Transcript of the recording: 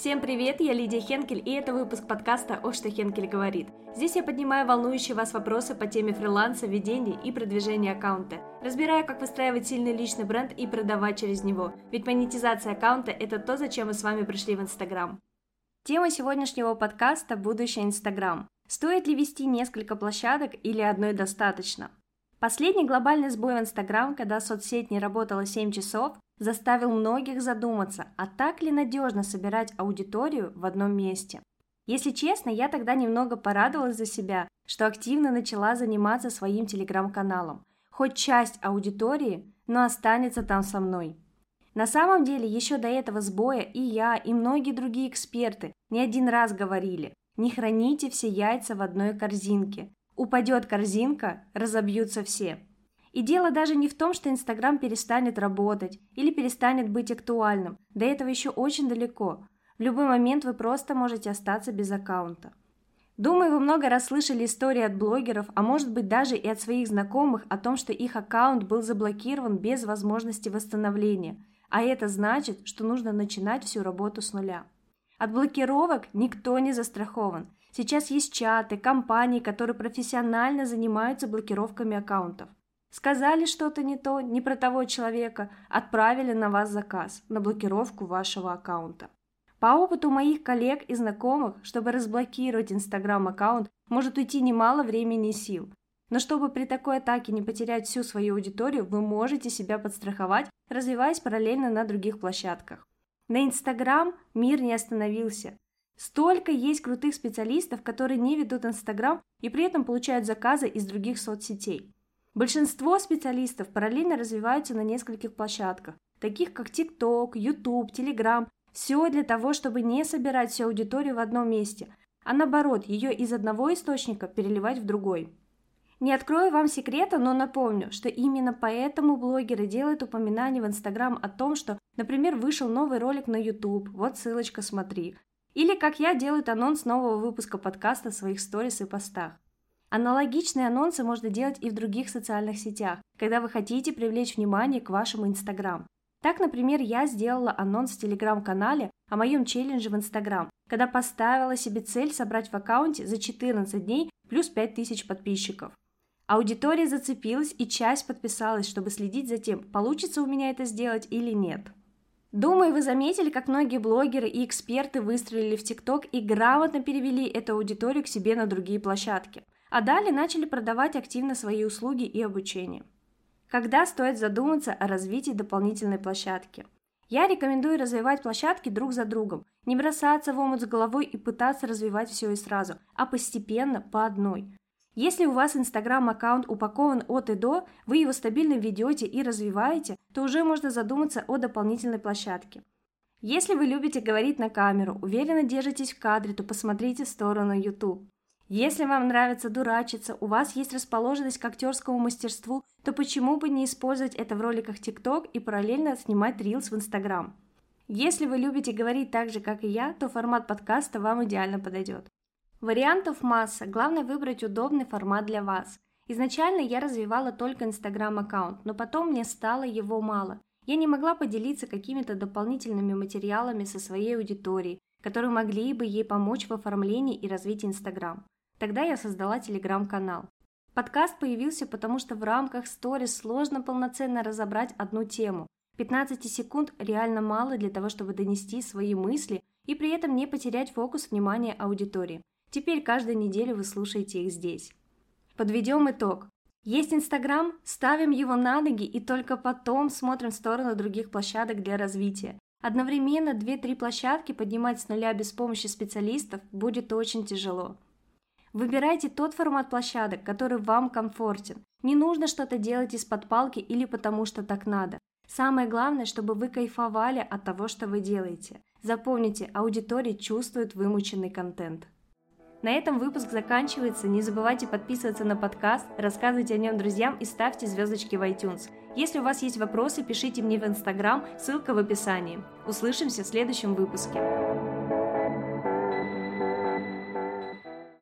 Всем привет, я Лидия Хенкель, и это выпуск подкаста «О, что Хенкель говорит». Здесь я поднимаю волнующие вас вопросы по теме фриланса, ведения и продвижения аккаунта. Разбираю, как выстраивать сильный личный бренд и продавать через него. Ведь монетизация аккаунта – это то, зачем мы с вами пришли в Инстаграм. Тема сегодняшнего подкаста – будущее Инстаграм. Стоит ли вести несколько площадок или одной достаточно? Последний глобальный сбой в Инстаграм, когда соцсеть не работала 7 часов, заставил многих задуматься, а так ли надежно собирать аудиторию в одном месте. Если честно, я тогда немного порадовалась за себя, что активно начала заниматься своим телеграм-каналом. Хоть часть аудитории, но останется там со мной. На самом деле, еще до этого сбоя и я, и многие другие эксперты не один раз говорили, не храните все яйца в одной корзинке. Упадет корзинка, разобьются все. И дело даже не в том, что Инстаграм перестанет работать или перестанет быть актуальным. До этого еще очень далеко. В любой момент вы просто можете остаться без аккаунта. Думаю, вы много раз слышали истории от блогеров, а может быть даже и от своих знакомых о том, что их аккаунт был заблокирован без возможности восстановления. А это значит, что нужно начинать всю работу с нуля. От блокировок никто не застрахован. Сейчас есть чаты, компании, которые профессионально занимаются блокировками аккаунтов. Сказали что-то не то, не про того человека, отправили на вас заказ на блокировку вашего аккаунта. По опыту моих коллег и знакомых, чтобы разблокировать Инстаграм-аккаунт, может уйти немало времени и сил. Но чтобы при такой атаке не потерять всю свою аудиторию, вы можете себя подстраховать, развиваясь параллельно на других площадках. На Инстаграм мир не остановился. Столько есть крутых специалистов, которые не ведут Инстаграм и при этом получают заказы из других соцсетей. Большинство специалистов параллельно развиваются на нескольких площадках, таких как TikTok, YouTube, Telegram. Все для того, чтобы не собирать всю аудиторию в одном месте, а наоборот, ее из одного источника переливать в другой. Не открою вам секрета, но напомню, что именно поэтому блогеры делают упоминание в Инстаграм о том, что, например, вышел новый ролик на YouTube, вот ссылочка, смотри. Или как я делают анонс нового выпуска подкаста в своих сторис и постах. Аналогичные анонсы можно делать и в других социальных сетях, когда вы хотите привлечь внимание к вашему Инстаграм. Так, например, я сделала анонс в Телеграм-канале о моем челлендже в Инстаграм, когда поставила себе цель собрать в аккаунте за 14 дней плюс 5000 подписчиков. Аудитория зацепилась и часть подписалась, чтобы следить за тем, получится у меня это сделать или нет. Думаю, вы заметили, как многие блогеры и эксперты выстрелили в ТикТок и грамотно перевели эту аудиторию к себе на другие площадки – а далее начали продавать активно свои услуги и обучение. Когда стоит задуматься о развитии дополнительной площадки? Я рекомендую развивать площадки друг за другом, не бросаться в омут с головой и пытаться развивать все и сразу, а постепенно по одной. Если у вас инстаграм-аккаунт упакован от и до, вы его стабильно ведете и развиваете, то уже можно задуматься о дополнительной площадке. Если вы любите говорить на камеру, уверенно держитесь в кадре, то посмотрите в сторону YouTube. Если вам нравится дурачиться, у вас есть расположенность к актерскому мастерству, то почему бы не использовать это в роликах TikTok и параллельно снимать рилс в Instagram? Если вы любите говорить так же, как и я, то формат подкаста вам идеально подойдет. Вариантов масса, главное выбрать удобный формат для вас. Изначально я развивала только Instagram аккаунт, но потом мне стало его мало. Я не могла поделиться какими-то дополнительными материалами со своей аудиторией, которые могли бы ей помочь в оформлении и развитии Instagram. Тогда я создала телеграм-канал. Подкаст появился, потому что в рамках сторис сложно полноценно разобрать одну тему. 15 секунд реально мало для того, чтобы донести свои мысли и при этом не потерять фокус внимания аудитории. Теперь каждую неделю вы слушаете их здесь. Подведем итог. Есть Инстаграм, ставим его на ноги и только потом смотрим в сторону других площадок для развития. Одновременно 2-3 площадки поднимать с нуля без помощи специалистов будет очень тяжело. Выбирайте тот формат площадок, который вам комфортен. Не нужно что-то делать из-под палки или потому что так надо. Самое главное, чтобы вы кайфовали от того, что вы делаете. Запомните, аудитория чувствует вымученный контент. На этом выпуск заканчивается. Не забывайте подписываться на подкаст, рассказывайте о нем друзьям и ставьте звездочки в iTunes. Если у вас есть вопросы, пишите мне в Instagram, ссылка в описании. Услышимся в следующем выпуске.